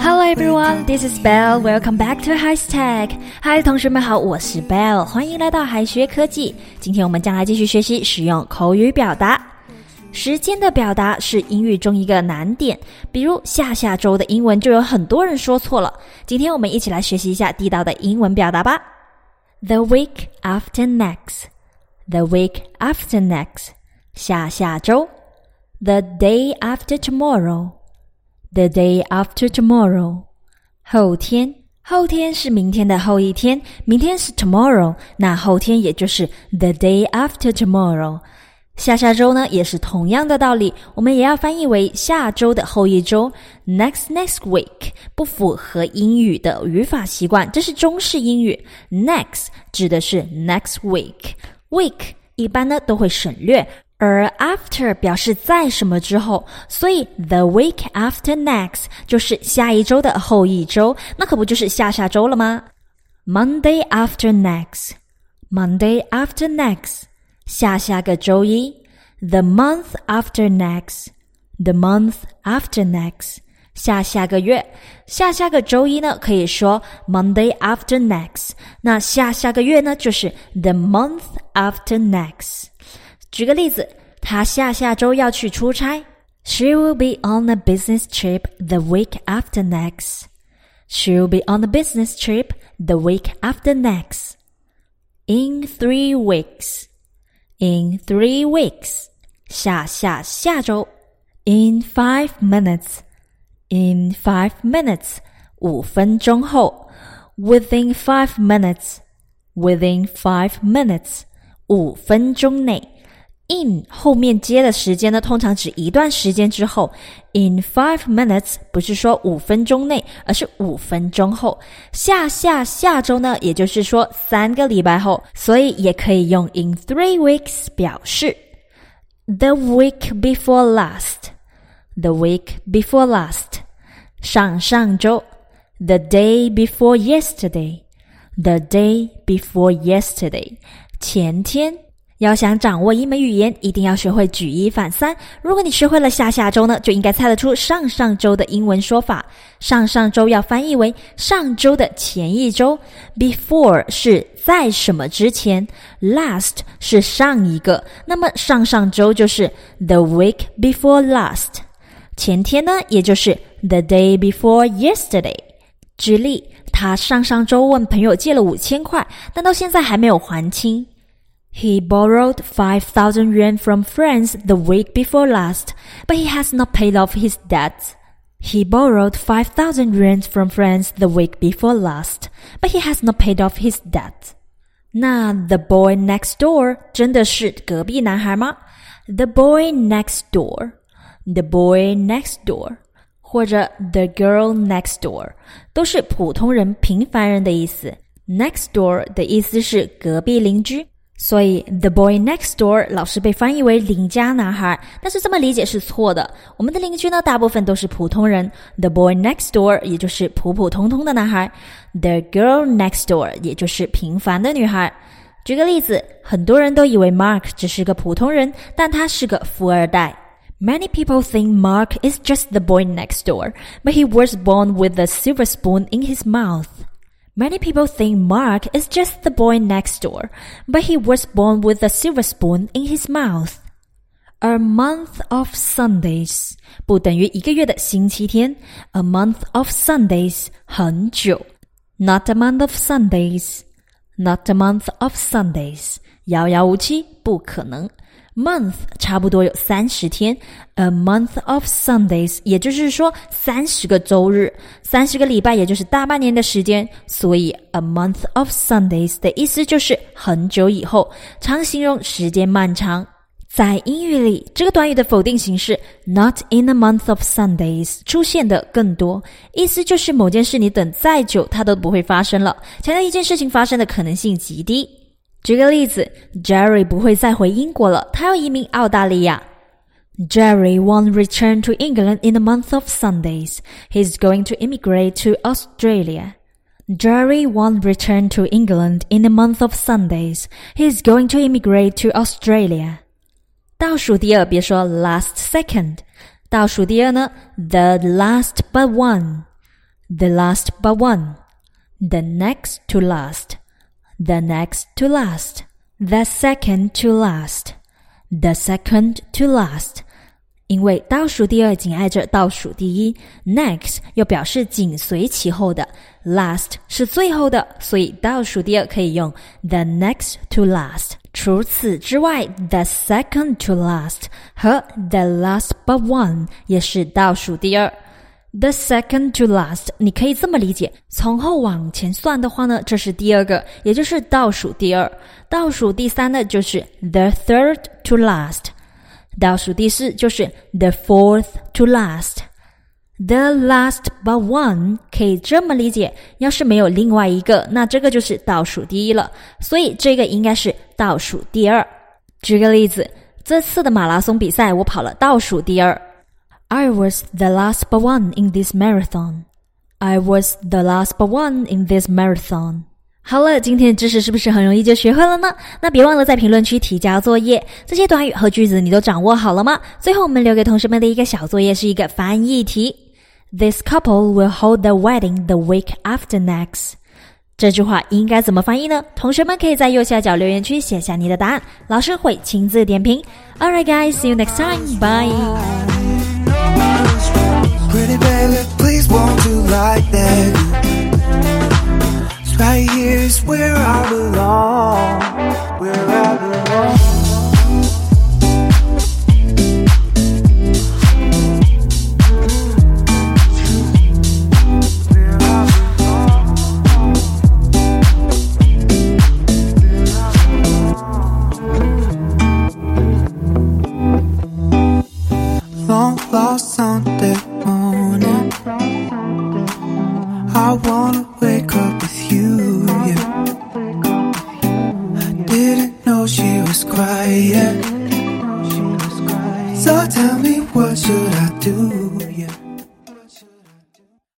Hello everyone, this is Bell. Welcome back to Hashtag. Hi，同学们好，我是 Bell，欢迎来到海学科技。今天我们将来继续学习使用口语表达。时间的表达是英语中一个难点，比如下下周的英文就有很多人说错了。今天我们一起来学习一下地道的英文表达吧。The week after next, the week after next，下下周。The day after tomorrow, the day after tomorrow，后天。后天是明天的后一天，明天是 tomorrow，那后天也就是 the day after tomorrow。下下周呢也是同样的道理，我们也要翻译为下周的后一周，next next week，不符合英语的语法习惯，这是中式英语。next 指的是 next week，week 一般呢都会省略，而 after 表示在什么之后，所以 the week after next 就是下一周的后一周，那可不就是下下周了吗？Monday after next，Monday after next。下下个周一，the month after next，the month after next，下下个月，下下个周一呢，可以说 Monday after next。那下下个月呢，就是 the month after next。 举个例子，他下下周要去出差，She will be on a business trip the week after next. She will be on a business trip the week after next. In three weeks in three weeks，下下下周，in five minutes，in five minutes，五分钟后，within five minutes，within five minutes，五分钟内。 In 后面接的时间呢，通常指一段时间之后。In five minutes 不是说五分钟内，而是五分钟后。下下下周呢，也就是说三个礼拜后，所以也可以用 in three weeks 表示。The week before last, the week before last，上上周。The day before yesterday, the day before yesterday，前天。要想掌握一门语言，一定要学会举一反三。如果你学会了下下周呢，就应该猜得出上上周的英文说法。上上周要翻译为上周的前一周，before 是在什么之前，last 是上一个。那么上上周就是 the week before last，前天呢，也就是 the day before yesterday。举例，他上上周问朋友借了五千块，但到现在还没有还清。He borrowed 5,000 yuan from friends the week before last, but he has not paid off his debt. He borrowed 5,000 yuan from friends the week before last, but he has not paid off his debt. 那 the boy next door 真的是隔壁男孩吗？The boy next door, the boy next door，或者 the girl next door，都是普通人、平凡人的意思。Next door 的意思是隔壁邻居。 所以，the boy next door 老是被翻译为邻家男孩，但是这么理解是错的。我们的邻居呢，大部分都是普通人。The boy next door 也就是普普通通的男孩，the girl next door 也就是平凡的女孩。举个例子，很多人都以为 Mark 只是个普通人，但他是个富二代。Many people think Mark is just the boy next door, but he was born with a silver spoon in his mouth. Many people think Mark is just the boy next door, but he was born with a silver spoon in his mouth. A month of Sundays 不等于一个月的星期天。A month of Sundays 很久。Not a month of Sundays. Not a month of Sundays 遥遥无期，不可能。 Month 差不多有三十天，a month of Sundays，也就是说三十个周日，三十个礼拜，也就是大半年的时间。所以 a month of Sundays 的意思就是很久以后，常形容时间漫长。在英语里，这个短语的否定形式 not in a month of Sundays 出现的更多，意思就是某件事你等再久，它都不会发生了，强调一件事情发生的可能性极低。举个例子，Jerry 不会再回英国了，他要移民澳大利亚。Jerry won't return to England in a month of Sundays. He's going to immigrate to Australia. Jerry won't return to England in a month of Sundays. He's going to immigrate to Australia. 倒数第二，别说 last second，倒数第二呢，the last but one，the last but one，the next to last，the next to last，the second to last，the second to last。因为倒数第二紧挨着倒数第一，next 又表示紧随其后的，last 是最后的，所以倒数第二可以用 the next to last。除此之外，the second to last 和 the last but one 也是倒数第二。 The second to last，你可以这么理解：从后往前算的话呢，这是第二个，也就是倒数第二。倒数第三呢，就是 the third to last。倒数第四就是 the fourth to last。The last but one 可以这么理解，要是没有另外一个，那这个就是倒数第一了。所以这个应该是倒数第二。举个例子，这次的马拉松比赛我跑了倒数第二。I was the last but one in this marathon. I was the last but one in this marathon. 好了，今天的知识是不是很容易就学会了呢？那别忘了在评论区提交作业。这些短语和句子你都掌握好了吗？最后我们留给同学们的一个小作业是一个翻译题。This couple will hold the wedding the week after next。这句话应该怎么翻译呢？同学们可以在右下角留言区写下你的答案，老师会亲自点评。Alright, guys, see you next time. Bye. Pretty baby, please won't you like that? Right here is where I belong. Wake up with you, yeah. Didn't know she was crying. So tell me what should I do.